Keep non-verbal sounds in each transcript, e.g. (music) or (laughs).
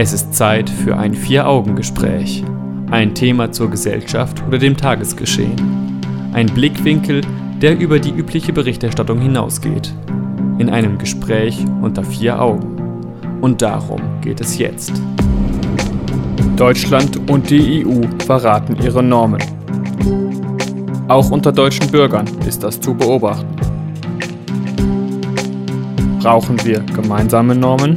Es ist Zeit für ein Vier-Augen-Gespräch. Ein Thema zur Gesellschaft oder dem Tagesgeschehen. Ein Blickwinkel, der über die übliche Berichterstattung hinausgeht. In einem Gespräch unter vier Augen. Und darum geht es jetzt. Deutschland und die EU verraten ihre Normen. Auch unter deutschen Bürgern ist das zu beobachten. Brauchen wir gemeinsame Normen?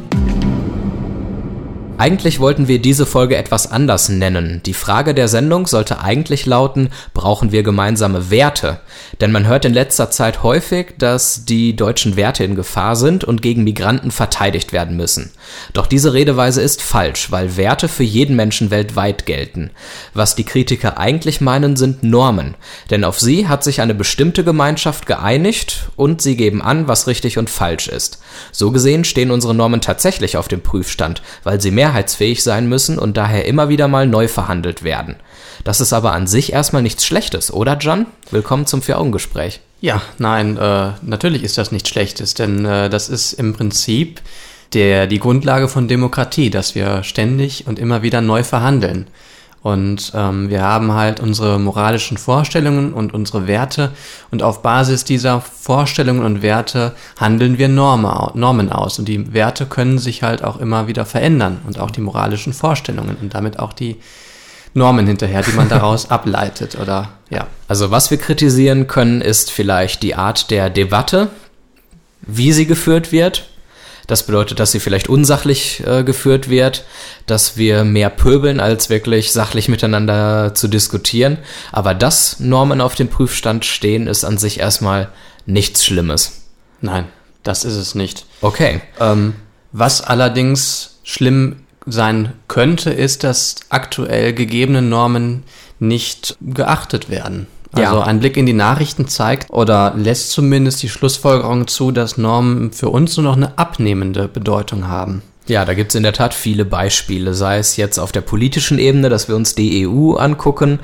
Eigentlich wollten wir diese Folge etwas anders nennen. Die Frage der Sendung sollte eigentlich lauten, brauchen wir gemeinsame Werte? Denn man hört in letzter Zeit häufig, dass die deutschen Werte in Gefahr sind und gegen Migranten verteidigt werden müssen. Doch diese Redeweise ist falsch, weil Werte für jeden Menschen weltweit gelten. Was die Kritiker eigentlich meinen, sind Normen. Denn auf sie hat sich eine bestimmte Gemeinschaft geeinigt und sie geben an, was richtig und falsch ist. So gesehen stehen unsere Normen tatsächlich auf dem Prüfstand, weil sie mehr mehrheitsfähig sein müssen und daher immer wieder mal neu verhandelt werden. Das ist aber an sich erstmal nichts Schlechtes, oder John? Willkommen zum Vier-Augen-Gespräch. Ja, nein, äh, natürlich ist das nichts Schlechtes, denn äh, das ist im Prinzip der, die Grundlage von Demokratie, dass wir ständig und immer wieder neu verhandeln. Und ähm, wir haben halt unsere moralischen Vorstellungen und unsere Werte und auf Basis dieser Vorstellungen und Werte handeln wir Norme, Normen aus. Und die Werte können sich halt auch immer wieder verändern und auch die moralischen Vorstellungen und damit auch die Normen hinterher, die man (laughs) daraus ableitet oder ja. Also was wir kritisieren können, ist vielleicht die Art der Debatte, wie sie geführt wird, das bedeutet, dass sie vielleicht unsachlich äh, geführt wird, dass wir mehr pöbeln, als wirklich sachlich miteinander zu diskutieren. Aber dass Normen auf dem Prüfstand stehen, ist an sich erstmal nichts Schlimmes. Nein, das ist es nicht. Okay. Ähm, was allerdings schlimm sein könnte, ist, dass aktuell gegebene Normen nicht geachtet werden. Also ja. ein Blick in die Nachrichten zeigt oder lässt zumindest die Schlussfolgerung zu, dass Normen für uns nur noch eine abnehmende Bedeutung haben. Ja, da gibt es in der Tat viele Beispiele, sei es jetzt auf der politischen Ebene, dass wir uns die EU angucken,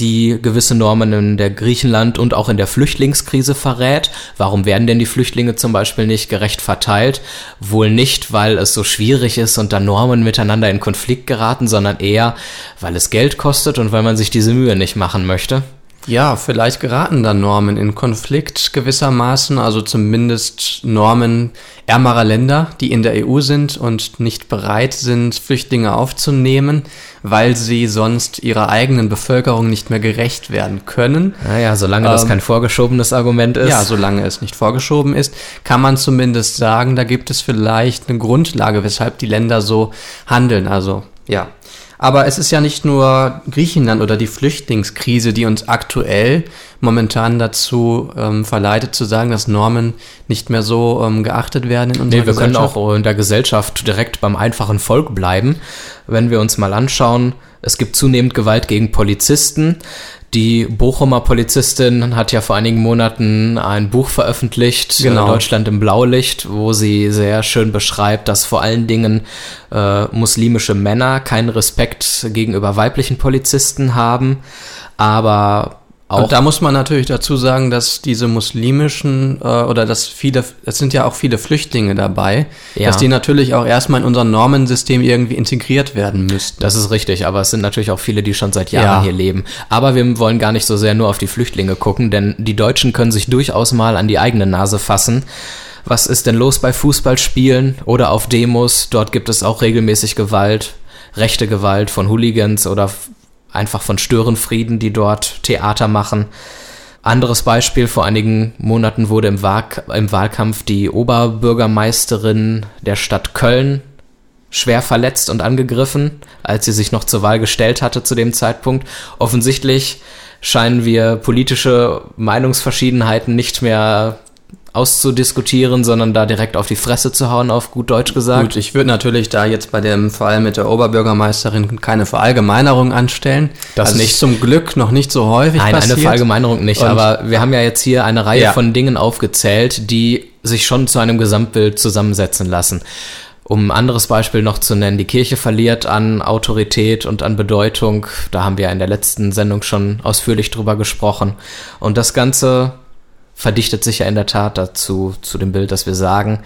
die gewisse Normen in der Griechenland und auch in der Flüchtlingskrise verrät. Warum werden denn die Flüchtlinge zum Beispiel nicht gerecht verteilt? Wohl nicht, weil es so schwierig ist und da Normen miteinander in Konflikt geraten, sondern eher, weil es Geld kostet und weil man sich diese Mühe nicht machen möchte. Ja, vielleicht geraten dann Normen in Konflikt gewissermaßen, also zumindest Normen ärmerer Länder, die in der EU sind und nicht bereit sind, Flüchtlinge aufzunehmen, weil sie sonst ihrer eigenen Bevölkerung nicht mehr gerecht werden können. Naja, solange ähm, das kein vorgeschobenes Argument ist. Ja, solange es nicht vorgeschoben ist, kann man zumindest sagen, da gibt es vielleicht eine Grundlage, weshalb die Länder so handeln. Also ja, aber es ist ja nicht nur Griechenland oder die Flüchtlingskrise, die uns aktuell momentan dazu ähm, verleitet zu sagen, dass Normen nicht mehr so ähm, geachtet werden in unserer nee, wir können auch in der Gesellschaft direkt beim einfachen Volk bleiben. Wenn wir uns mal anschauen, es gibt zunehmend Gewalt gegen Polizisten. Die Bochumer Polizistin hat ja vor einigen Monaten ein Buch veröffentlicht, äh, genau. Deutschland im Blaulicht, wo sie sehr schön beschreibt, dass vor allen Dingen äh, muslimische Männer keinen Respekt gegenüber weiblichen Polizisten haben, aber auch und da muss man natürlich dazu sagen, dass diese muslimischen äh, oder dass viele, es sind ja auch viele Flüchtlinge dabei, ja. dass die natürlich auch erstmal in unser Normensystem irgendwie integriert werden müssten. Das ist richtig, aber es sind natürlich auch viele, die schon seit Jahren ja. hier leben. Aber wir wollen gar nicht so sehr nur auf die Flüchtlinge gucken, denn die Deutschen können sich durchaus mal an die eigene Nase fassen. Was ist denn los bei Fußballspielen oder auf Demos? Dort gibt es auch regelmäßig Gewalt, rechte Gewalt von Hooligans oder einfach von Störenfrieden, die dort Theater machen. Anderes Beispiel, vor einigen Monaten wurde im, Wahl im Wahlkampf die Oberbürgermeisterin der Stadt Köln schwer verletzt und angegriffen, als sie sich noch zur Wahl gestellt hatte zu dem Zeitpunkt. Offensichtlich scheinen wir politische Meinungsverschiedenheiten nicht mehr auszudiskutieren, sondern da direkt auf die Fresse zu hauen, auf gut Deutsch gesagt. Gut, ich würde natürlich da jetzt bei dem Fall mit der Oberbürgermeisterin keine Verallgemeinerung anstellen. Das also nicht. zum Glück noch nicht so häufig Nein, passiert. eine Verallgemeinerung nicht, Und aber wir haben ja jetzt hier eine Reihe ja. von Dingen aufgezählt, die sich schon zu einem Gesamtbild zusammensetzen lassen. Um ein anderes Beispiel noch zu nennen, die Kirche verliert an Autorität und an Bedeutung. Da haben wir in der letzten Sendung schon ausführlich drüber gesprochen. Und das Ganze verdichtet sich ja in der Tat dazu, zu dem Bild, dass wir sagen,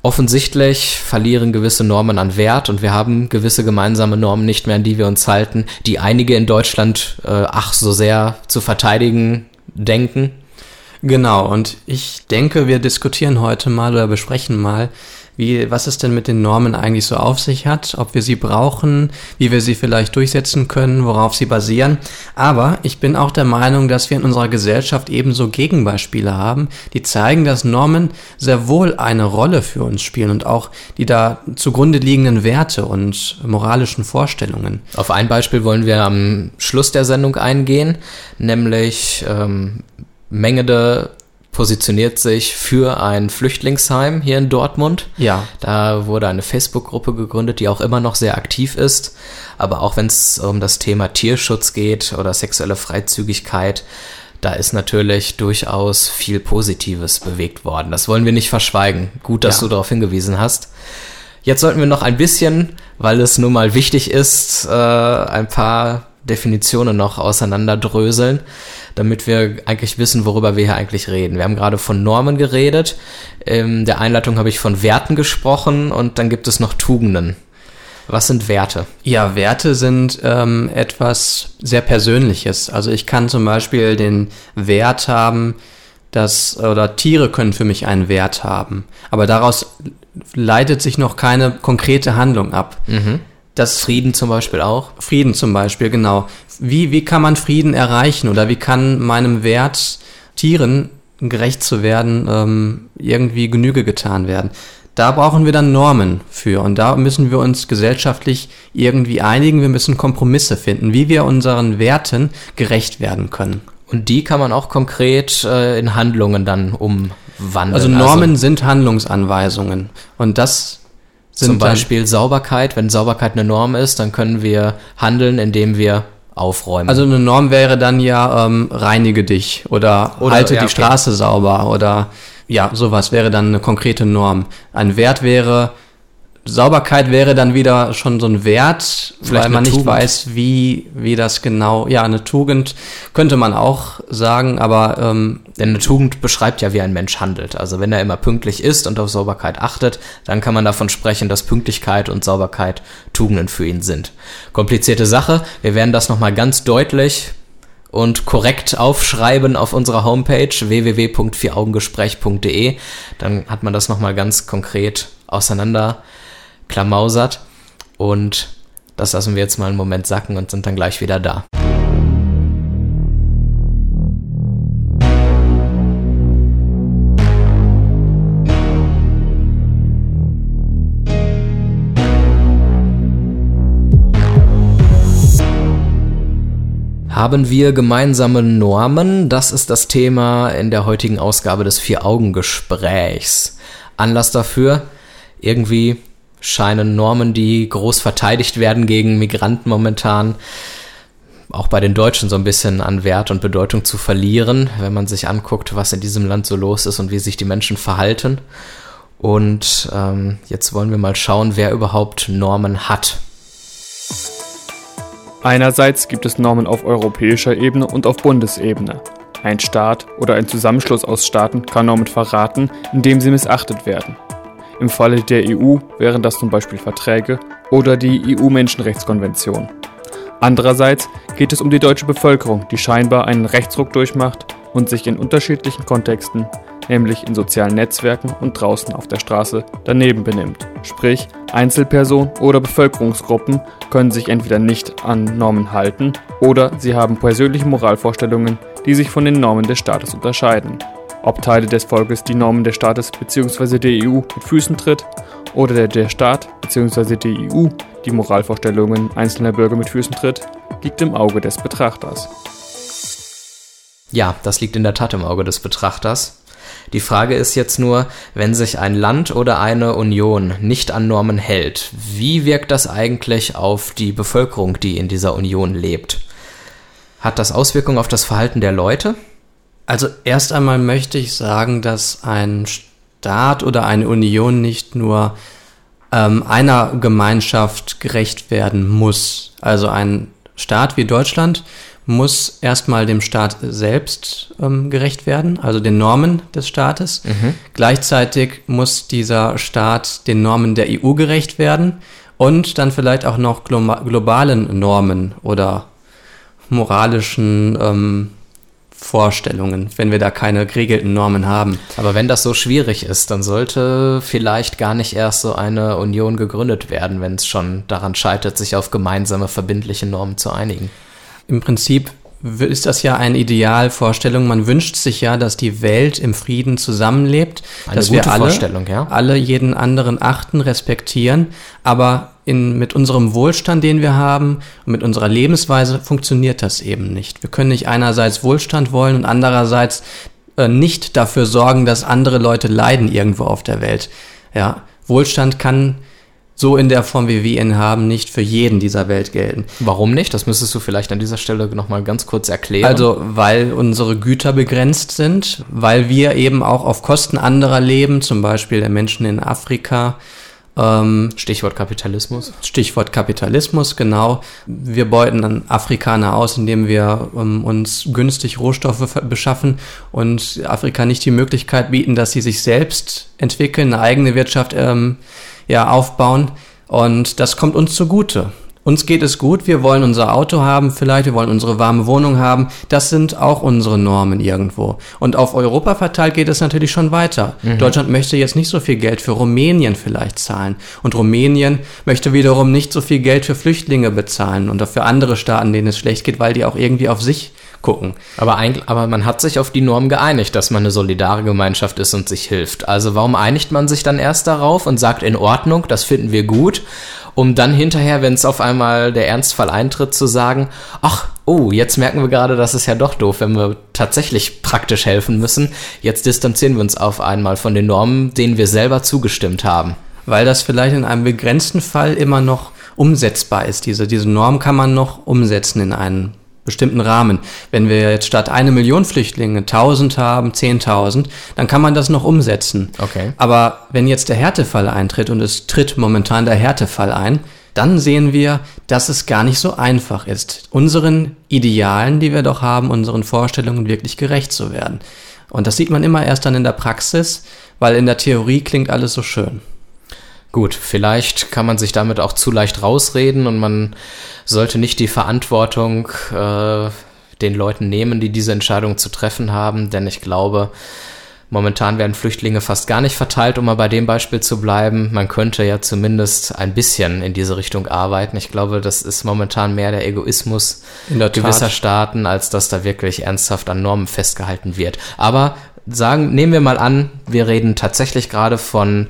offensichtlich verlieren gewisse Normen an Wert und wir haben gewisse gemeinsame Normen nicht mehr, an die wir uns halten, die einige in Deutschland äh, ach so sehr zu verteidigen denken. Genau, und ich denke, wir diskutieren heute mal oder besprechen mal, wie, was es denn mit den Normen eigentlich so auf sich hat, ob wir sie brauchen, wie wir sie vielleicht durchsetzen können, worauf sie basieren. Aber ich bin auch der Meinung, dass wir in unserer Gesellschaft ebenso Gegenbeispiele haben, die zeigen, dass Normen sehr wohl eine Rolle für uns spielen und auch die da zugrunde liegenden Werte und moralischen Vorstellungen. Auf ein Beispiel wollen wir am Schluss der Sendung eingehen, nämlich ähm, Mengede positioniert sich für ein Flüchtlingsheim hier in Dortmund. Ja. Da wurde eine Facebook-Gruppe gegründet, die auch immer noch sehr aktiv ist. Aber auch wenn es um das Thema Tierschutz geht oder sexuelle Freizügigkeit, da ist natürlich durchaus viel Positives bewegt worden. Das wollen wir nicht verschweigen. Gut, dass ja. du darauf hingewiesen hast. Jetzt sollten wir noch ein bisschen, weil es nun mal wichtig ist, äh, ein paar Definitionen noch auseinanderdröseln damit wir eigentlich wissen, worüber wir hier eigentlich reden. Wir haben gerade von Normen geredet, in der Einleitung habe ich von Werten gesprochen und dann gibt es noch Tugenden. Was sind Werte? Ja, Werte sind ähm, etwas sehr Persönliches. Also ich kann zum Beispiel den Wert haben, dass, oder Tiere können für mich einen Wert haben. Aber daraus leitet sich noch keine konkrete Handlung ab. Mhm. Das Frieden zum Beispiel auch? Frieden zum Beispiel, genau. Wie, wie kann man Frieden erreichen oder wie kann meinem Wert, Tieren gerecht zu werden, ähm, irgendwie Genüge getan werden? Da brauchen wir dann Normen für und da müssen wir uns gesellschaftlich irgendwie einigen. Wir müssen Kompromisse finden, wie wir unseren Werten gerecht werden können. Und die kann man auch konkret äh, in Handlungen dann umwandeln. Also Normen also, sind Handlungsanweisungen und das zum Beispiel Sauberkeit. Wenn Sauberkeit eine Norm ist, dann können wir handeln, indem wir aufräumen. Also eine Norm wäre dann ja ähm, reinige dich oder, oder halte ja, die okay. Straße sauber oder ja, sowas wäre dann eine konkrete Norm. Ein Wert wäre Sauberkeit wäre dann wieder schon so ein Wert, Vielleicht weil man nicht weiß, wie, wie das genau, ja, eine Tugend könnte man auch sagen, aber ähm, denn eine Tugend beschreibt ja, wie ein Mensch handelt. Also wenn er immer pünktlich ist und auf Sauberkeit achtet, dann kann man davon sprechen, dass Pünktlichkeit und Sauberkeit Tugenden für ihn sind. Komplizierte Sache. Wir werden das nochmal ganz deutlich und korrekt aufschreiben auf unserer Homepage www.vieraugengespräch.de. Dann hat man das nochmal ganz konkret auseinander klamausert. Und das lassen wir jetzt mal einen Moment sacken und sind dann gleich wieder da. Haben wir gemeinsame Normen? Das ist das Thema in der heutigen Ausgabe des Vier-Augen-Gesprächs. Anlass dafür, irgendwie scheinen Normen, die groß verteidigt werden gegen Migranten momentan, auch bei den Deutschen so ein bisschen an Wert und Bedeutung zu verlieren, wenn man sich anguckt, was in diesem Land so los ist und wie sich die Menschen verhalten. Und ähm, jetzt wollen wir mal schauen, wer überhaupt Normen hat. Einerseits gibt es Normen auf europäischer Ebene und auf Bundesebene. Ein Staat oder ein Zusammenschluss aus Staaten kann Normen verraten, indem sie missachtet werden. Im Falle der EU wären das zum Beispiel Verträge oder die EU-Menschenrechtskonvention. Andererseits geht es um die deutsche Bevölkerung, die scheinbar einen Rechtsruck durchmacht und sich in unterschiedlichen Kontexten, nämlich in sozialen Netzwerken und draußen auf der Straße, daneben benimmt. Sprich, Einzelpersonen oder Bevölkerungsgruppen können sich entweder nicht an Normen halten oder sie haben persönliche Moralvorstellungen, die sich von den Normen des Staates unterscheiden ob Teile des Volkes die Normen des Staates bzw. der EU mit Füßen tritt oder der, Staat bzw. die EU die Moralvorstellungen einzelner Bürger mit Füßen tritt, liegt im Auge des Betrachters. Ja, das liegt in der Tat im Auge des Betrachters. Die Frage ist jetzt nur, wenn sich ein Land oder eine Union nicht an Normen hält, wie wirkt das eigentlich auf die Bevölkerung, die in dieser Union lebt? Hat das Auswirkungen auf das Verhalten der Leute? Also erst einmal möchte ich sagen, dass ein Staat oder eine Union nicht nur ähm, einer Gemeinschaft gerecht werden muss. Also ein Staat wie Deutschland muss erstmal dem Staat selbst ähm, gerecht werden, also den Normen des Staates. Mhm. Gleichzeitig muss dieser Staat den Normen der EU gerecht werden und dann vielleicht auch noch globalen Normen oder moralischen ähm, Vorstellungen, wenn wir da keine geregelten Normen haben. Aber wenn das so schwierig ist, dann sollte vielleicht gar nicht erst so eine Union gegründet werden, wenn es schon daran scheitert, sich auf gemeinsame verbindliche Normen zu einigen. Im Prinzip ist das ja eine Idealvorstellung. Man wünscht sich ja, dass die Welt im Frieden zusammenlebt, eine dass wir alle, ja. alle jeden anderen achten, respektieren. Aber in, mit unserem Wohlstand, den wir haben und mit unserer Lebensweise funktioniert das eben nicht. Wir können nicht einerseits Wohlstand wollen und andererseits äh, nicht dafür sorgen, dass andere Leute leiden irgendwo auf der Welt. Ja, Wohlstand kann so in der Form, wie wir ihn haben, nicht für jeden dieser Welt gelten. Warum nicht? Das müsstest du vielleicht an dieser Stelle nochmal ganz kurz erklären. Also, weil unsere Güter begrenzt sind, weil wir eben auch auf Kosten anderer leben, zum Beispiel der Menschen in Afrika. Ähm, Stichwort Kapitalismus. Stichwort Kapitalismus, genau. Wir beuten dann Afrikaner aus, indem wir ähm, uns günstig Rohstoffe beschaffen und Afrika nicht die Möglichkeit bieten, dass sie sich selbst entwickeln, eine eigene Wirtschaft ähm, ja, aufbauen. Und das kommt uns zugute. Uns geht es gut, wir wollen unser Auto haben, vielleicht, wir wollen unsere warme Wohnung haben. Das sind auch unsere Normen irgendwo. Und auf Europa verteilt geht es natürlich schon weiter. Mhm. Deutschland möchte jetzt nicht so viel Geld für Rumänien vielleicht zahlen. Und Rumänien möchte wiederum nicht so viel Geld für Flüchtlinge bezahlen und für andere Staaten, denen es schlecht geht, weil die auch irgendwie auf sich gucken. Aber, eigentlich, aber man hat sich auf die Norm geeinigt, dass man eine solidare Gemeinschaft ist und sich hilft. Also warum einigt man sich dann erst darauf und sagt in Ordnung, das finden wir gut, um dann hinterher, wenn es auf einmal der Ernstfall eintritt, zu sagen, ach, oh, jetzt merken wir gerade, das ist ja doch doof, wenn wir tatsächlich praktisch helfen müssen. Jetzt distanzieren wir uns auf einmal von den Normen, denen wir selber zugestimmt haben. Weil das vielleicht in einem begrenzten Fall immer noch umsetzbar ist. Diese, diese Norm kann man noch umsetzen in einen bestimmten Rahmen. Wenn wir jetzt statt eine Million Flüchtlinge 1000 haben, 10.000, dann kann man das noch umsetzen. Okay. Aber wenn jetzt der Härtefall eintritt und es tritt momentan der Härtefall ein, dann sehen wir, dass es gar nicht so einfach ist, unseren Idealen, die wir doch haben, unseren Vorstellungen wirklich gerecht zu werden. Und das sieht man immer erst dann in der Praxis, weil in der Theorie klingt alles so schön. Gut, vielleicht kann man sich damit auch zu leicht rausreden und man sollte nicht die Verantwortung äh, den Leuten nehmen, die diese Entscheidung zu treffen haben, denn ich glaube, momentan werden Flüchtlinge fast gar nicht verteilt, um mal bei dem Beispiel zu bleiben. Man könnte ja zumindest ein bisschen in diese Richtung arbeiten. Ich glaube, das ist momentan mehr der Egoismus der gewisser Staaten, als dass da wirklich ernsthaft an Normen festgehalten wird. Aber sagen, nehmen wir mal an, wir reden tatsächlich gerade von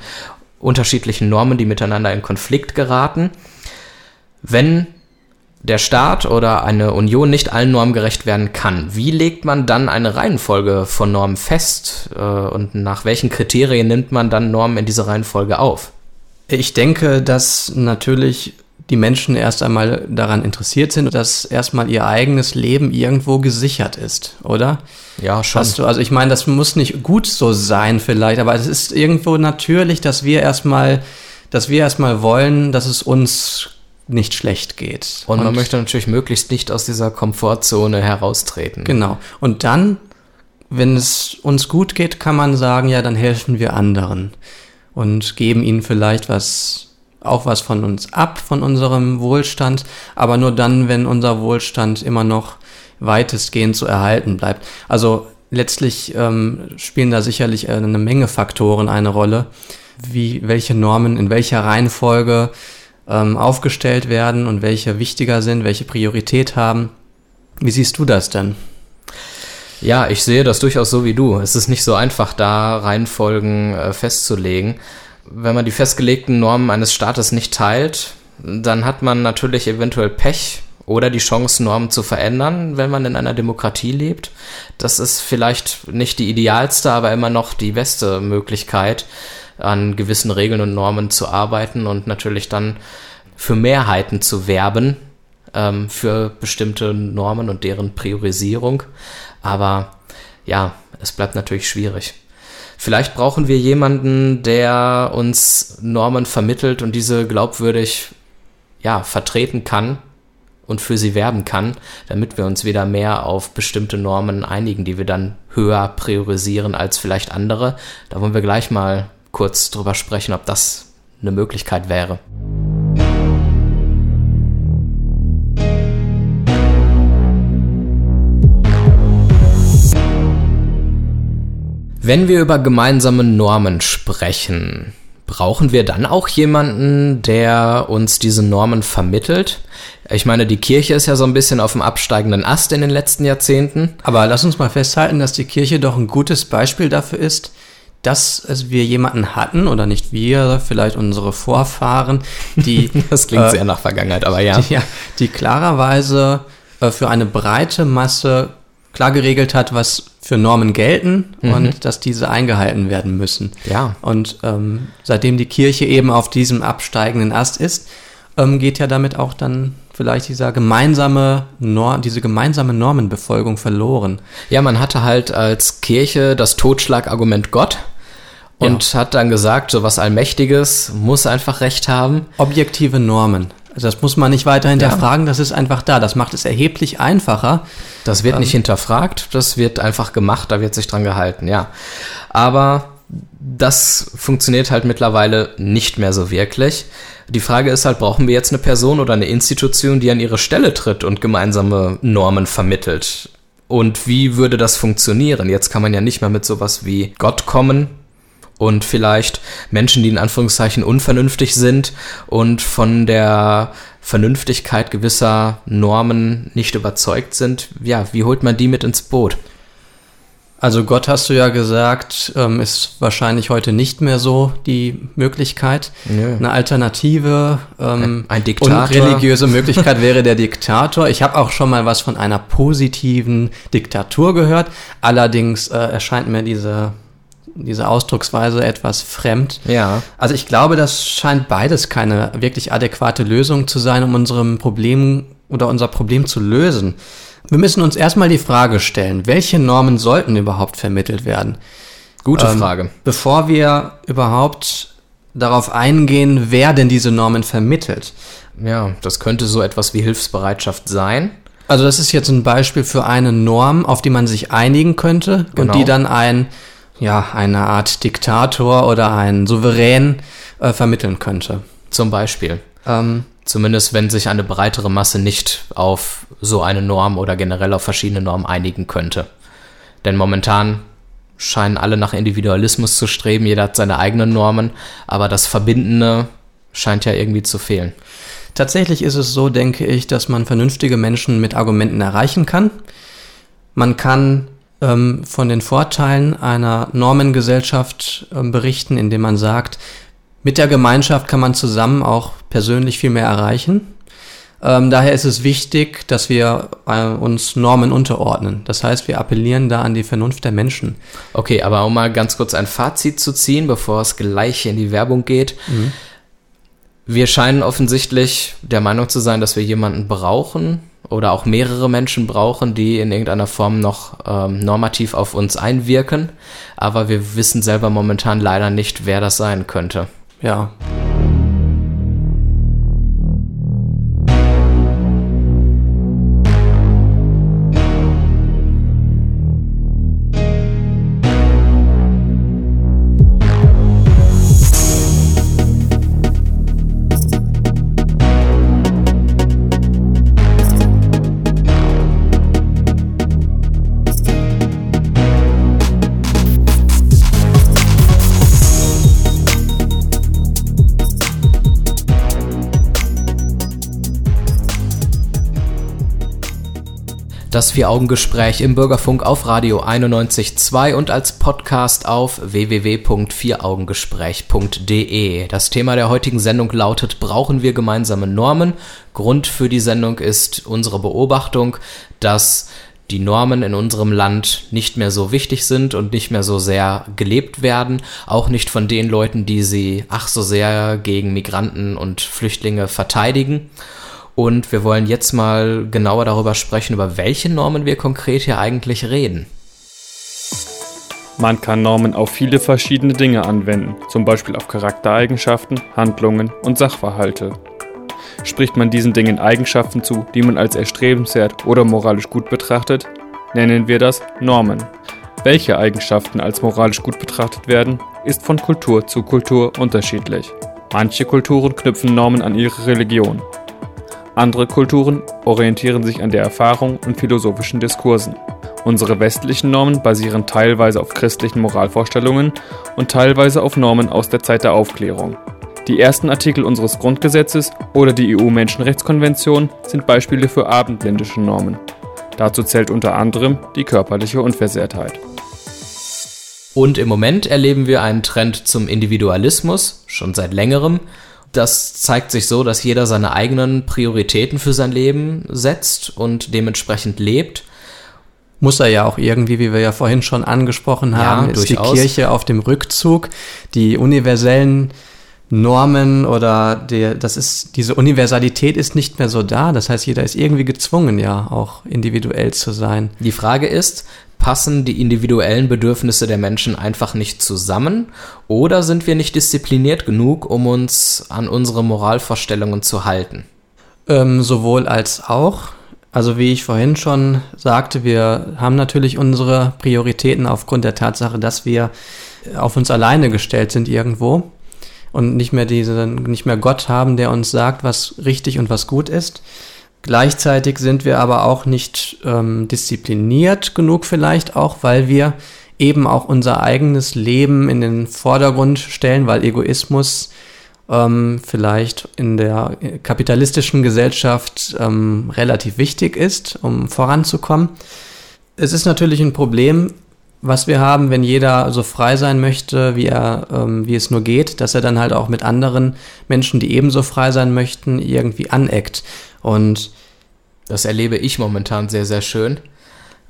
unterschiedlichen Normen, die miteinander in Konflikt geraten. Wenn der Staat oder eine Union nicht allen Normen gerecht werden kann, wie legt man dann eine Reihenfolge von Normen fest äh, und nach welchen Kriterien nimmt man dann Normen in diese Reihenfolge auf? Ich denke, dass natürlich die Menschen erst einmal daran interessiert sind, dass erstmal ihr eigenes Leben irgendwo gesichert ist, oder? Ja, schon. Hast du, also ich meine, das muss nicht gut so sein vielleicht, aber es ist irgendwo natürlich, dass wir erstmal, dass wir erstmal wollen, dass es uns nicht schlecht geht. Und, Und man möchte natürlich möglichst nicht aus dieser Komfortzone heraustreten. Genau. Und dann, wenn es uns gut geht, kann man sagen, ja, dann helfen wir anderen und geben ihnen vielleicht was auch was von uns ab, von unserem Wohlstand, aber nur dann, wenn unser Wohlstand immer noch weitestgehend zu erhalten bleibt. Also letztlich ähm, spielen da sicherlich eine Menge Faktoren eine Rolle, wie welche Normen in welcher Reihenfolge ähm, aufgestellt werden und welche wichtiger sind, welche Priorität haben. Wie siehst du das denn? Ja, ich sehe das durchaus so wie du. Es ist nicht so einfach, da Reihenfolgen äh, festzulegen wenn man die festgelegten Normen eines Staates nicht teilt, dann hat man natürlich eventuell Pech oder die Chance, Normen zu verändern, wenn man in einer Demokratie lebt. Das ist vielleicht nicht die idealste, aber immer noch die beste Möglichkeit, an gewissen Regeln und Normen zu arbeiten und natürlich dann für Mehrheiten zu werben, ähm, für bestimmte Normen und deren Priorisierung. Aber ja, es bleibt natürlich schwierig. Vielleicht brauchen wir jemanden, der uns Normen vermittelt und diese glaubwürdig ja, vertreten kann und für sie werben kann, damit wir uns wieder mehr auf bestimmte Normen einigen, die wir dann höher priorisieren als vielleicht andere. Da wollen wir gleich mal kurz drüber sprechen, ob das eine Möglichkeit wäre. Wenn wir über gemeinsame Normen sprechen, brauchen wir dann auch jemanden, der uns diese Normen vermittelt? Ich meine, die Kirche ist ja so ein bisschen auf dem absteigenden Ast in den letzten Jahrzehnten. Aber lass uns mal festhalten, dass die Kirche doch ein gutes Beispiel dafür ist, dass wir jemanden hatten, oder nicht wir, vielleicht unsere Vorfahren, die. (laughs) das klingt äh, sehr nach Vergangenheit, aber ja. Die, (laughs) ja, die klarerweise äh, für eine breite Masse klar geregelt hat, was für Normen gelten mhm. und dass diese eingehalten werden müssen. Ja. Und ähm, seitdem die Kirche eben auf diesem absteigenden Ast ist, ähm, geht ja damit auch dann vielleicht dieser gemeinsame Norm, diese gemeinsame Normenbefolgung verloren. Ja, man hatte halt als Kirche das Totschlagargument Gott und ja. hat dann gesagt, so was Allmächtiges muss einfach Recht haben. Objektive Normen. Also das muss man nicht weiter hinterfragen, ja. das ist einfach da. Das macht es erheblich einfacher. Das wird ähm, nicht hinterfragt, das wird einfach gemacht, da wird sich dran gehalten, ja. Aber das funktioniert halt mittlerweile nicht mehr so wirklich. Die Frage ist halt, brauchen wir jetzt eine Person oder eine Institution, die an ihre Stelle tritt und gemeinsame Normen vermittelt? Und wie würde das funktionieren? Jetzt kann man ja nicht mehr mit sowas wie Gott kommen, und vielleicht Menschen, die in Anführungszeichen unvernünftig sind und von der Vernünftigkeit gewisser Normen nicht überzeugt sind, ja, wie holt man die mit ins Boot? Also Gott hast du ja gesagt, ähm, ist wahrscheinlich heute nicht mehr so die Möglichkeit. Nö. Eine Alternative, ähm, ein Diktator. religiöse (laughs) Möglichkeit wäre der Diktator. Ich habe auch schon mal was von einer positiven Diktatur gehört. Allerdings äh, erscheint mir diese diese Ausdrucksweise etwas fremd. Ja. Also ich glaube, das scheint beides keine wirklich adäquate Lösung zu sein, um unserem Problem oder unser Problem zu lösen. Wir müssen uns erstmal die Frage stellen, welche Normen sollten überhaupt vermittelt werden? Gute ähm, Frage. Bevor wir überhaupt darauf eingehen, wer denn diese Normen vermittelt. Ja, das könnte so etwas wie Hilfsbereitschaft sein. Also das ist jetzt ein Beispiel für eine Norm, auf die man sich einigen könnte genau. und die dann ein ja, eine Art Diktator oder ein Souverän äh, vermitteln könnte. Zum Beispiel. Ähm, Zumindest wenn sich eine breitere Masse nicht auf so eine Norm oder generell auf verschiedene Normen einigen könnte. Denn momentan scheinen alle nach Individualismus zu streben, jeder hat seine eigenen Normen, aber das Verbindende scheint ja irgendwie zu fehlen. Tatsächlich ist es so, denke ich, dass man vernünftige Menschen mit Argumenten erreichen kann. Man kann ähm, von den Vorteilen einer Normengesellschaft ähm, berichten, indem man sagt, mit der Gemeinschaft kann man zusammen auch persönlich viel mehr erreichen. Ähm, daher ist es wichtig, dass wir äh, uns Normen unterordnen. Das heißt, wir appellieren da an die Vernunft der Menschen. Okay, aber um mal ganz kurz ein Fazit zu ziehen, bevor es gleich in die Werbung geht. Mhm. Wir scheinen offensichtlich der Meinung zu sein, dass wir jemanden brauchen, oder auch mehrere Menschen brauchen, die in irgendeiner Form noch ähm, normativ auf uns einwirken. Aber wir wissen selber momentan leider nicht, wer das sein könnte. Ja. Das Vier-Augen-Gespräch im Bürgerfunk auf Radio 91.2 und als Podcast auf www.vieraugengespräch.de. Das Thema der heutigen Sendung lautet, brauchen wir gemeinsame Normen? Grund für die Sendung ist unsere Beobachtung, dass die Normen in unserem Land nicht mehr so wichtig sind und nicht mehr so sehr gelebt werden, auch nicht von den Leuten, die sie ach so sehr gegen Migranten und Flüchtlinge verteidigen. Und wir wollen jetzt mal genauer darüber sprechen, über welche Normen wir konkret hier eigentlich reden. Man kann Normen auf viele verschiedene Dinge anwenden, zum Beispiel auf Charaktereigenschaften, Handlungen und Sachverhalte. Spricht man diesen Dingen Eigenschaften zu, die man als erstrebenswert oder moralisch gut betrachtet? Nennen wir das Normen. Welche Eigenschaften als moralisch gut betrachtet werden, ist von Kultur zu Kultur unterschiedlich. Manche Kulturen knüpfen Normen an ihre Religion. Andere Kulturen orientieren sich an der Erfahrung und philosophischen Diskursen. Unsere westlichen Normen basieren teilweise auf christlichen Moralvorstellungen und teilweise auf Normen aus der Zeit der Aufklärung. Die ersten Artikel unseres Grundgesetzes oder die EU-Menschenrechtskonvention sind Beispiele für abendländische Normen. Dazu zählt unter anderem die körperliche Unversehrtheit. Und im Moment erleben wir einen Trend zum Individualismus, schon seit längerem. Das zeigt sich so, dass jeder seine eigenen Prioritäten für sein Leben setzt und dementsprechend lebt muss er ja auch irgendwie, wie wir ja vorhin schon angesprochen haben, ja, ist durchaus. die Kirche auf dem Rückzug. Die universellen Normen oder der, das ist, diese Universalität ist nicht mehr so da. Das heißt, jeder ist irgendwie gezwungen, ja, auch individuell zu sein. Die Frage ist, passen die individuellen Bedürfnisse der Menschen einfach nicht zusammen oder sind wir nicht diszipliniert genug, um uns an unsere Moralvorstellungen zu halten? Ähm, sowohl als auch. Also wie ich vorhin schon sagte, wir haben natürlich unsere Prioritäten aufgrund der Tatsache, dass wir auf uns alleine gestellt sind irgendwo und nicht mehr diese, nicht mehr Gott haben, der uns sagt, was richtig und was gut ist. Gleichzeitig sind wir aber auch nicht ähm, diszipliniert genug vielleicht auch, weil wir eben auch unser eigenes Leben in den Vordergrund stellen, weil Egoismus ähm, vielleicht in der kapitalistischen Gesellschaft ähm, relativ wichtig ist, um voranzukommen. Es ist natürlich ein Problem, was wir haben, wenn jeder so frei sein möchte, wie er, ähm, wie es nur geht, dass er dann halt auch mit anderen Menschen, die ebenso frei sein möchten, irgendwie aneckt. Und das erlebe ich momentan sehr, sehr schön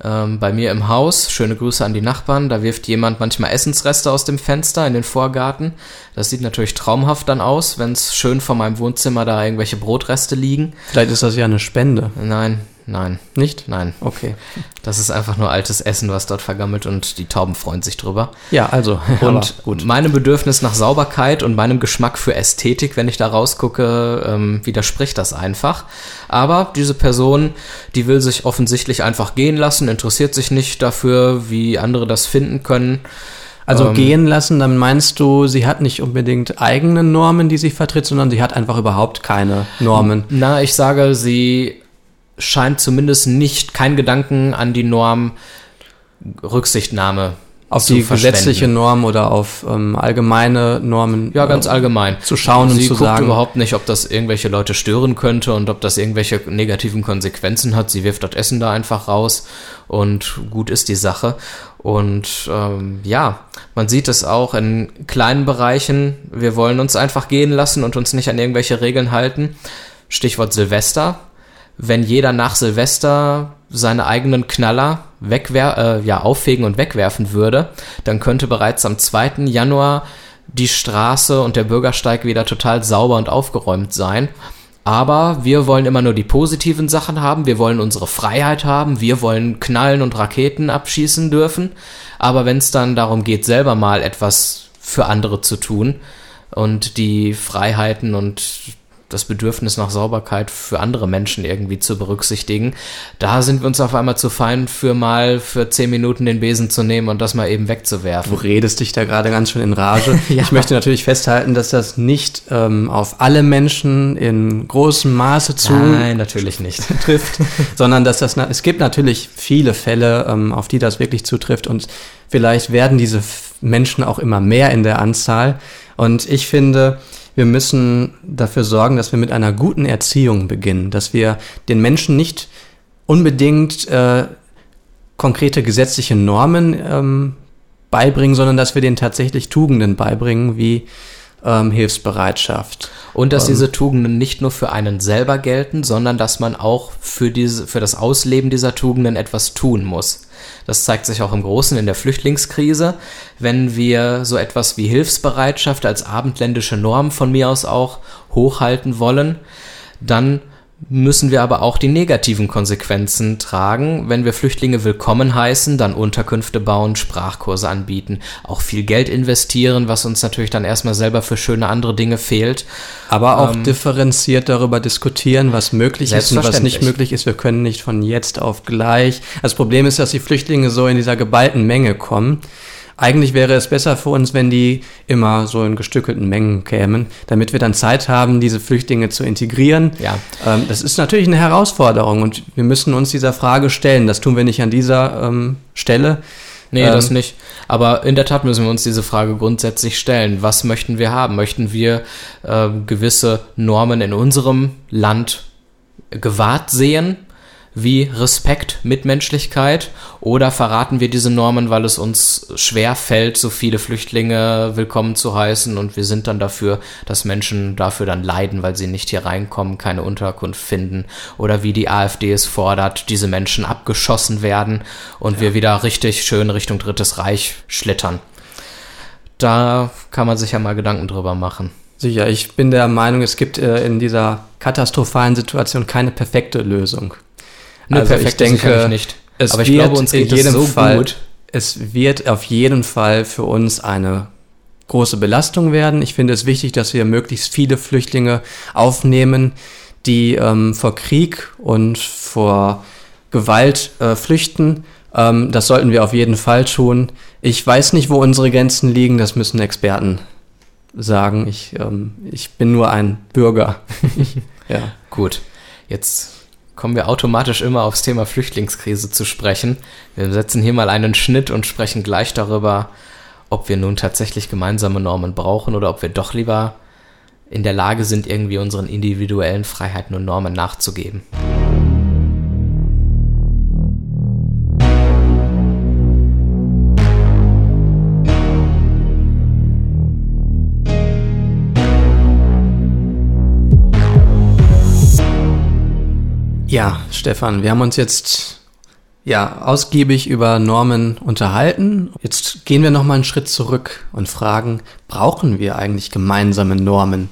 ähm, bei mir im Haus. Schöne Grüße an die Nachbarn. Da wirft jemand manchmal Essensreste aus dem Fenster in den Vorgarten. Das sieht natürlich traumhaft dann aus, wenn es schön vor meinem Wohnzimmer da irgendwelche Brotreste liegen. Vielleicht ist das ja eine Spende. Nein, Nein. Nicht? Nein. Okay. Das ist einfach nur altes Essen, was dort vergammelt und die Tauben freuen sich drüber. Ja, also. (laughs) Und gut. meinem Bedürfnis nach Sauberkeit und meinem Geschmack für Ästhetik, wenn ich da rausgucke, ähm, widerspricht das einfach. Aber diese Person, die will sich offensichtlich einfach gehen lassen, interessiert sich nicht dafür, wie andere das finden können. Also ähm, gehen lassen, dann meinst du, sie hat nicht unbedingt eigene Normen, die sie vertritt, sondern sie hat einfach überhaupt keine Normen. Na, ich sage, sie scheint zumindest nicht kein Gedanken an die Norm Rücksichtnahme auf die gesetzliche Norm oder auf ähm, allgemeine Normen. Ja, ganz äh, allgemein. Zu schauen Sie und zu guckt sagen. überhaupt nicht, ob das irgendwelche Leute stören könnte und ob das irgendwelche negativen Konsequenzen hat. Sie wirft das Essen da einfach raus und gut ist die Sache. Und ähm, ja, man sieht es auch in kleinen Bereichen. Wir wollen uns einfach gehen lassen und uns nicht an irgendwelche Regeln halten. Stichwort Silvester wenn jeder nach Silvester seine eigenen Knaller wegwer äh, ja, auffegen und wegwerfen würde, dann könnte bereits am 2. Januar die Straße und der Bürgersteig wieder total sauber und aufgeräumt sein. Aber wir wollen immer nur die positiven Sachen haben, wir wollen unsere Freiheit haben, wir wollen knallen und Raketen abschießen dürfen. Aber wenn es dann darum geht, selber mal etwas für andere zu tun und die Freiheiten und das Bedürfnis nach Sauberkeit für andere Menschen irgendwie zu berücksichtigen. Da sind wir uns auf einmal zu fein für mal für zehn Minuten den Besen zu nehmen und das mal eben wegzuwerfen. Du redest dich da gerade ganz schön in Rage. (laughs) ja. Ich möchte natürlich festhalten, dass das nicht ähm, auf alle Menschen in großem Maße zu Nein, natürlich nicht. (laughs) trifft, sondern dass das es gibt natürlich viele Fälle, ähm, auf die das wirklich zutrifft und vielleicht werden diese Menschen auch immer mehr in der Anzahl. Und ich finde, wir müssen dafür sorgen, dass wir mit einer guten Erziehung beginnen, dass wir den Menschen nicht unbedingt äh, konkrete gesetzliche Normen ähm, beibringen, sondern dass wir denen tatsächlich Tugenden beibringen, wie ähm, Hilfsbereitschaft. Und dass ähm, diese Tugenden nicht nur für einen selber gelten, sondern dass man auch für, diese, für das Ausleben dieser Tugenden etwas tun muss. Das zeigt sich auch im Großen in der Flüchtlingskrise, wenn wir so etwas wie Hilfsbereitschaft als abendländische Norm von mir aus auch hochhalten wollen, dann müssen wir aber auch die negativen Konsequenzen tragen. Wenn wir Flüchtlinge willkommen heißen, dann Unterkünfte bauen, Sprachkurse anbieten, auch viel Geld investieren, was uns natürlich dann erstmal selber für schöne andere Dinge fehlt. Aber auch ähm, differenziert darüber diskutieren, was möglich ist und was nicht möglich ist. Wir können nicht von jetzt auf gleich. Das Problem ist, dass die Flüchtlinge so in dieser geballten Menge kommen eigentlich wäre es besser für uns, wenn die immer so in gestückelten Mengen kämen, damit wir dann Zeit haben, diese Flüchtlinge zu integrieren. Ja. Ähm, das ist natürlich eine Herausforderung und wir müssen uns dieser Frage stellen. Das tun wir nicht an dieser ähm, Stelle. Nee, ähm, das nicht. Aber in der Tat müssen wir uns diese Frage grundsätzlich stellen. Was möchten wir haben? Möchten wir äh, gewisse Normen in unserem Land gewahrt sehen? Wie Respekt, Mitmenschlichkeit oder verraten wir diese Normen, weil es uns schwer fällt, so viele Flüchtlinge willkommen zu heißen und wir sind dann dafür, dass Menschen dafür dann leiden, weil sie nicht hier reinkommen, keine Unterkunft finden oder wie die AfD es fordert, diese Menschen abgeschossen werden und ja. wir wieder richtig schön Richtung Drittes Reich schlittern. Da kann man sich ja mal Gedanken drüber machen. Sicher, ich bin der Meinung, es gibt äh, in dieser katastrophalen Situation keine perfekte Lösung. Ne, also ich denke, nicht. Es Aber ich glaube, uns geht es so Fall, gut. Es wird auf jeden Fall für uns eine große Belastung werden. Ich finde es wichtig, dass wir möglichst viele Flüchtlinge aufnehmen, die ähm, vor Krieg und vor Gewalt äh, flüchten. Ähm, das sollten wir auf jeden Fall tun. Ich weiß nicht, wo unsere Grenzen liegen. Das müssen Experten sagen. Ich, ähm, ich bin nur ein Bürger. (laughs) ja. Gut. Jetzt kommen wir automatisch immer aufs Thema Flüchtlingskrise zu sprechen. Wir setzen hier mal einen Schnitt und sprechen gleich darüber, ob wir nun tatsächlich gemeinsame Normen brauchen oder ob wir doch lieber in der Lage sind, irgendwie unseren individuellen Freiheiten und Normen nachzugeben. Ja, Stefan, wir haben uns jetzt ja ausgiebig über Normen unterhalten. Jetzt gehen wir noch mal einen Schritt zurück und fragen, brauchen wir eigentlich gemeinsame Normen?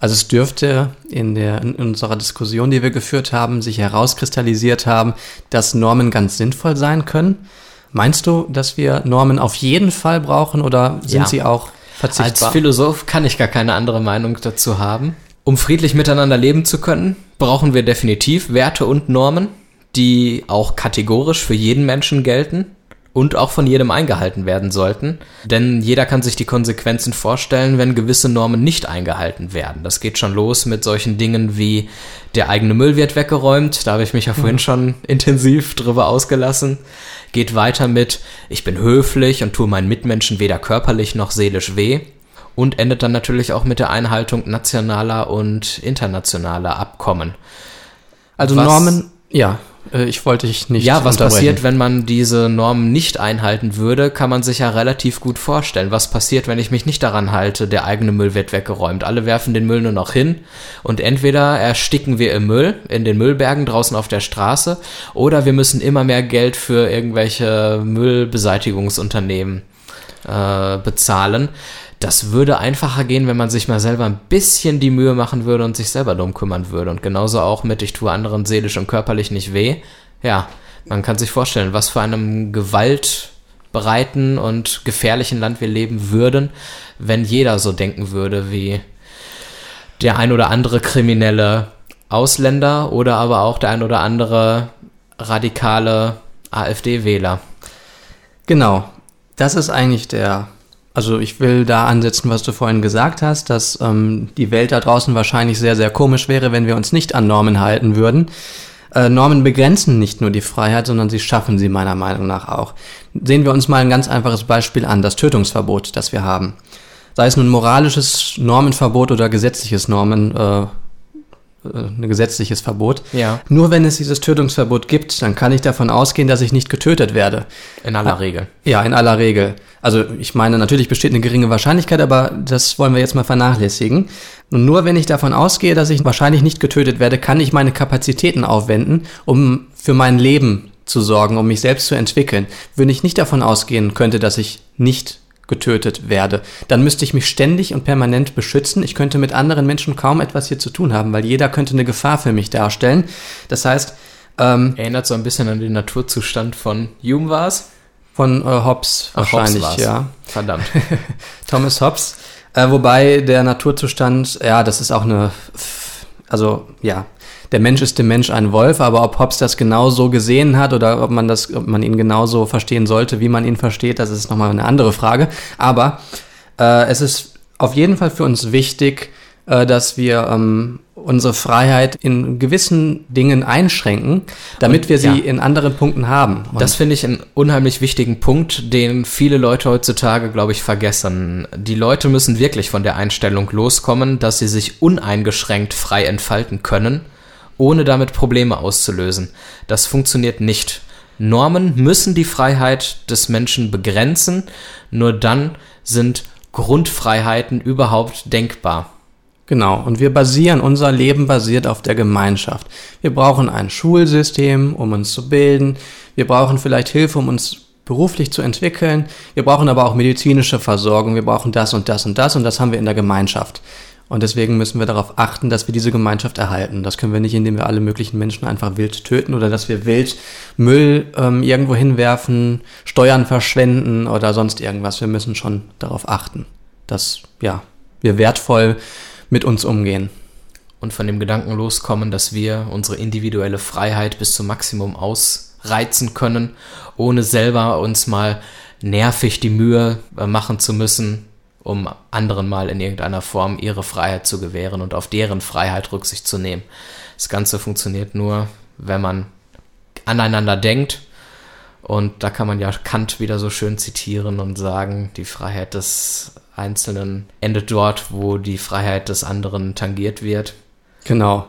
Also es dürfte in, der, in unserer Diskussion, die wir geführt haben, sich herauskristallisiert haben, dass Normen ganz sinnvoll sein können. Meinst du, dass wir Normen auf jeden Fall brauchen oder sind ja. sie auch verzichtbar? Als Philosoph kann ich gar keine andere Meinung dazu haben. Um friedlich miteinander leben zu können, brauchen wir definitiv Werte und Normen, die auch kategorisch für jeden Menschen gelten und auch von jedem eingehalten werden sollten. Denn jeder kann sich die Konsequenzen vorstellen, wenn gewisse Normen nicht eingehalten werden. Das geht schon los mit solchen Dingen wie der eigene Müll wird weggeräumt, da habe ich mich ja vorhin mhm. schon (laughs) intensiv drüber ausgelassen. Geht weiter mit ich bin höflich und tue meinen Mitmenschen weder körperlich noch seelisch weh und endet dann natürlich auch mit der Einhaltung nationaler und internationaler Abkommen. Also was, Normen, ja, äh, ich wollte dich nicht. Ja, was passiert, wenn man diese Normen nicht einhalten würde, kann man sich ja relativ gut vorstellen. Was passiert, wenn ich mich nicht daran halte, der eigene Müll wird weggeräumt. Alle werfen den Müll nur noch hin und entweder ersticken wir im Müll, in den Müllbergen draußen auf der Straße, oder wir müssen immer mehr Geld für irgendwelche Müllbeseitigungsunternehmen äh, bezahlen das würde einfacher gehen, wenn man sich mal selber ein bisschen die Mühe machen würde und sich selber drum kümmern würde. Und genauso auch mit, ich tue anderen seelisch und körperlich nicht weh. Ja, man kann sich vorstellen, was für einem gewaltbereiten und gefährlichen Land wir leben würden, wenn jeder so denken würde wie der ein oder andere kriminelle Ausländer oder aber auch der ein oder andere radikale AfD-Wähler. Genau, das ist eigentlich der also ich will da ansetzen, was du vorhin gesagt hast, dass ähm, die Welt da draußen wahrscheinlich sehr, sehr komisch wäre, wenn wir uns nicht an Normen halten würden. Äh, Normen begrenzen nicht nur die Freiheit, sondern sie schaffen sie meiner Meinung nach auch. Sehen wir uns mal ein ganz einfaches Beispiel an, das Tötungsverbot, das wir haben. Sei es nun moralisches Normenverbot oder gesetzliches Normen, äh, äh, ein gesetzliches Verbot. Ja. Nur wenn es dieses Tötungsverbot gibt, dann kann ich davon ausgehen, dass ich nicht getötet werde. In aller Regel. Ja, in aller Regel. Also ich meine, natürlich besteht eine geringe Wahrscheinlichkeit, aber das wollen wir jetzt mal vernachlässigen. Und nur wenn ich davon ausgehe, dass ich wahrscheinlich nicht getötet werde, kann ich meine Kapazitäten aufwenden, um für mein Leben zu sorgen, um mich selbst zu entwickeln. Wenn ich nicht davon ausgehen könnte, dass ich nicht getötet werde, dann müsste ich mich ständig und permanent beschützen. Ich könnte mit anderen Menschen kaum etwas hier zu tun haben, weil jeder könnte eine Gefahr für mich darstellen. Das heißt, ähm, erinnert so ein bisschen an den Naturzustand von Hume war es? Von äh, Hobbes Ach, wahrscheinlich, Hobbes ja. Verdammt. (laughs) Thomas Hobbes. Äh, wobei der Naturzustand, ja, das ist auch eine, also ja, der Mensch ist dem Mensch ein Wolf, aber ob Hobbes das genauso gesehen hat oder ob man das, ob man ihn genauso verstehen sollte, wie man ihn versteht, das ist nochmal eine andere Frage. Aber äh, es ist auf jeden Fall für uns wichtig, äh, dass wir ähm, unsere Freiheit in gewissen Dingen einschränken, damit wir sie ja. in anderen Punkten haben. Und das finde ich einen unheimlich wichtigen Punkt, den viele Leute heutzutage, glaube ich, vergessen. Die Leute müssen wirklich von der Einstellung loskommen, dass sie sich uneingeschränkt frei entfalten können ohne damit Probleme auszulösen. Das funktioniert nicht. Normen müssen die Freiheit des Menschen begrenzen, nur dann sind Grundfreiheiten überhaupt denkbar. Genau, und wir basieren, unser Leben basiert auf der Gemeinschaft. Wir brauchen ein Schulsystem, um uns zu bilden. Wir brauchen vielleicht Hilfe, um uns beruflich zu entwickeln. Wir brauchen aber auch medizinische Versorgung. Wir brauchen das und das und das und das haben wir in der Gemeinschaft. Und deswegen müssen wir darauf achten, dass wir diese Gemeinschaft erhalten. Das können wir nicht, indem wir alle möglichen Menschen einfach wild töten oder dass wir wild Müll ähm, irgendwo hinwerfen, Steuern verschwenden oder sonst irgendwas. Wir müssen schon darauf achten, dass ja, wir wertvoll mit uns umgehen. Und von dem Gedanken loskommen, dass wir unsere individuelle Freiheit bis zum Maximum ausreizen können, ohne selber uns mal nervig die Mühe äh, machen zu müssen, um anderen mal in irgendeiner Form ihre Freiheit zu gewähren und auf deren Freiheit Rücksicht zu nehmen. Das Ganze funktioniert nur, wenn man aneinander denkt. Und da kann man ja Kant wieder so schön zitieren und sagen, die Freiheit des Einzelnen endet dort, wo die Freiheit des anderen tangiert wird. Genau,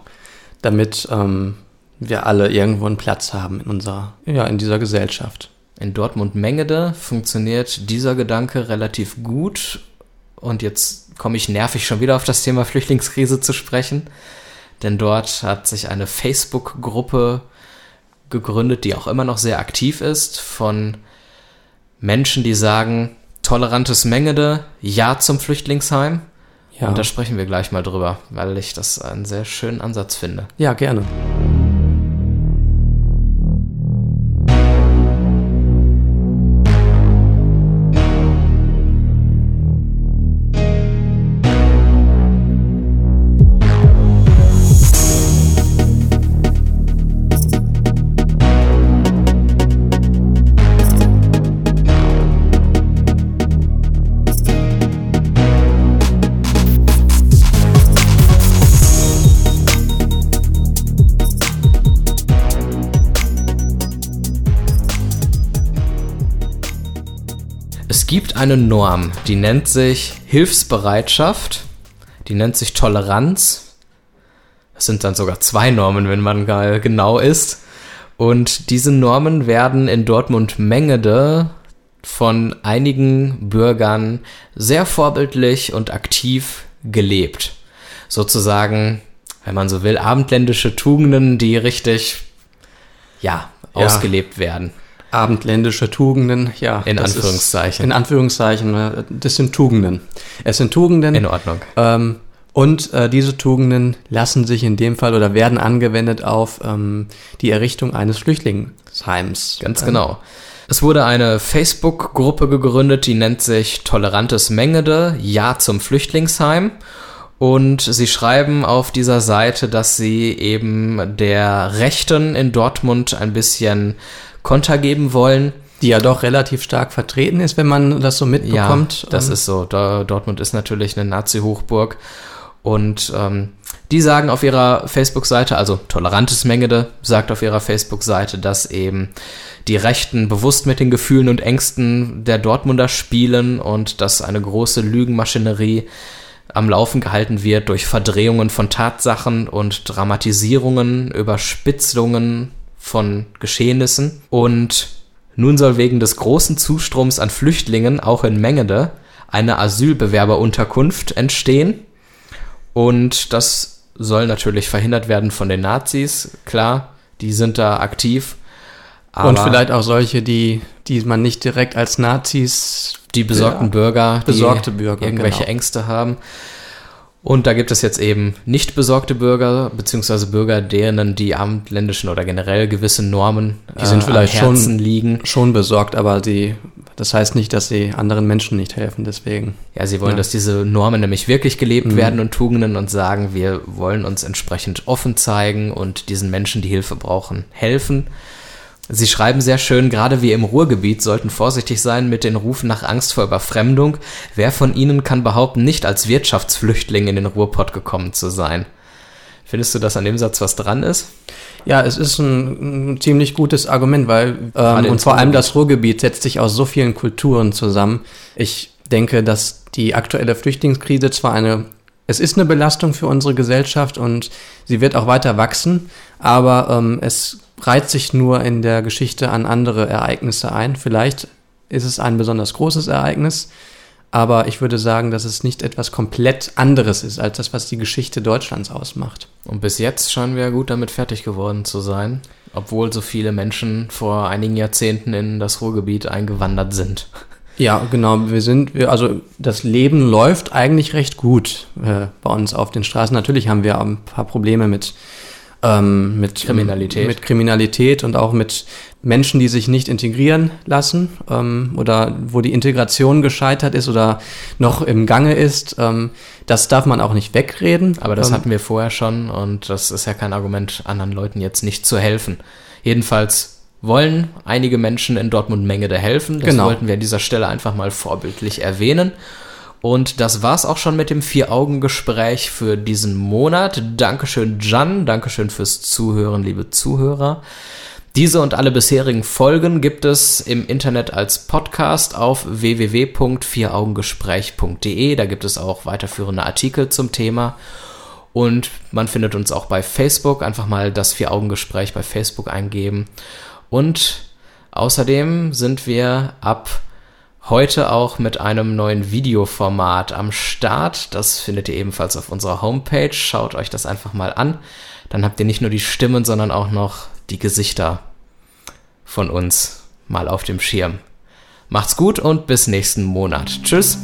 damit ähm, wir alle irgendwo einen Platz haben in unserer, ja, in dieser Gesellschaft. In Dortmund-Mengede funktioniert dieser Gedanke relativ gut und jetzt komme ich nervig schon wieder auf das Thema Flüchtlingskrise zu sprechen. Denn dort hat sich eine Facebook-Gruppe gegründet, die auch immer noch sehr aktiv ist, von Menschen, die sagen, tolerantes Mengede, ja zum Flüchtlingsheim. Ja. Und da sprechen wir gleich mal drüber, weil ich das einen sehr schönen Ansatz finde. Ja, gerne. Gibt eine Norm, die nennt sich Hilfsbereitschaft, die nennt sich Toleranz. Es sind dann sogar zwei Normen, wenn man genau ist. Und diese Normen werden in Dortmund-Mengede von einigen Bürgern sehr vorbildlich und aktiv gelebt. Sozusagen, wenn man so will, abendländische Tugenden, die richtig, ja, ja. ausgelebt werden abendländische Tugenden, ja. In Anführungszeichen. Ist, in Anführungszeichen, äh, das sind Tugenden. Es sind Tugenden. In Ordnung. Ähm, und äh, diese Tugenden lassen sich in dem Fall oder werden angewendet auf ähm, die Errichtung eines Flüchtlingsheims. Ganz genau. Es wurde eine Facebook-Gruppe gegründet, die nennt sich Tolerantes Mengede, Ja zum Flüchtlingsheim. Und sie schreiben auf dieser Seite, dass sie eben der Rechten in Dortmund ein bisschen Konter geben wollen. Die ja doch relativ stark vertreten ist, wenn man das so mitbekommt. Ja, das ähm. ist so. Dortmund ist natürlich eine Nazi-Hochburg. Und ähm, die sagen auf ihrer Facebook-Seite, also Tolerantes Mengede sagt auf ihrer Facebook-Seite, dass eben die Rechten bewusst mit den Gefühlen und Ängsten der Dortmunder spielen und dass eine große Lügenmaschinerie am Laufen gehalten wird durch Verdrehungen von Tatsachen und Dramatisierungen, Überspitzungen von Geschehnissen. Und nun soll wegen des großen Zustroms an Flüchtlingen auch in Mengede eine Asylbewerberunterkunft entstehen. Und das soll natürlich verhindert werden von den Nazis, klar, die sind da aktiv. Und vielleicht auch solche, die, die man nicht direkt als Nazis. Die besorgten ja, Bürger, besorgte Bürger, irgendwelche genau. Ängste haben. Und da gibt es jetzt eben nicht besorgte Bürger, beziehungsweise Bürger, denen die abendländischen oder generell gewisse Normen die sind äh, vielleicht schon, liegen. Schon besorgt, aber die, das heißt nicht, dass sie anderen Menschen nicht helfen, deswegen. Ja, sie wollen, ja. dass diese Normen nämlich wirklich gelebt mhm. werden und Tugenden und sagen, wir wollen uns entsprechend offen zeigen und diesen Menschen, die Hilfe brauchen, helfen. Sie schreiben sehr schön, gerade wir im Ruhrgebiet sollten vorsichtig sein mit den Rufen nach Angst vor Überfremdung. Wer von Ihnen kann behaupten, nicht als Wirtschaftsflüchtling in den Ruhrpott gekommen zu sein? Findest du, dass an dem Satz was dran ist? Ja, es ist ein, ein ziemlich gutes Argument, weil ähm, und vor allem das Ruhrgebiet setzt sich aus so vielen Kulturen zusammen. Ich denke, dass die aktuelle Flüchtlingskrise zwar eine es ist eine Belastung für unsere Gesellschaft und sie wird auch weiter wachsen, aber ähm, es reiht sich nur in der Geschichte an andere Ereignisse ein. Vielleicht ist es ein besonders großes Ereignis, aber ich würde sagen, dass es nicht etwas komplett anderes ist als das, was die Geschichte Deutschlands ausmacht. Und bis jetzt scheinen wir gut damit fertig geworden zu sein, obwohl so viele Menschen vor einigen Jahrzehnten in das Ruhrgebiet eingewandert sind. Ja, genau. Wir sind, wir, also das Leben läuft eigentlich recht gut äh, bei uns auf den Straßen. Natürlich haben wir ein paar Probleme mit ähm, mit Kriminalität. mit Kriminalität und auch mit Menschen, die sich nicht integrieren lassen ähm, oder wo die Integration gescheitert ist oder noch im Gange ist. Ähm, das darf man auch nicht wegreden. Aber das ähm, hatten wir vorher schon und das ist ja kein Argument, anderen Leuten jetzt nicht zu helfen. Jedenfalls wollen einige Menschen in Dortmund Menge da helfen. Das genau. wollten wir an dieser Stelle einfach mal vorbildlich erwähnen. Und das war's auch schon mit dem Vier-Augen-Gespräch für diesen Monat. Dankeschön, Jan. Dankeschön fürs Zuhören, liebe Zuhörer. Diese und alle bisherigen Folgen gibt es im Internet als Podcast auf www.vieraugengespräch.de. Da gibt es auch weiterführende Artikel zum Thema. Und man findet uns auch bei Facebook. Einfach mal das Vier-Augen-Gespräch bei Facebook eingeben. Und außerdem sind wir ab heute auch mit einem neuen Videoformat am Start. Das findet ihr ebenfalls auf unserer Homepage. Schaut euch das einfach mal an. Dann habt ihr nicht nur die Stimmen, sondern auch noch die Gesichter von uns mal auf dem Schirm. Macht's gut und bis nächsten Monat. Tschüss.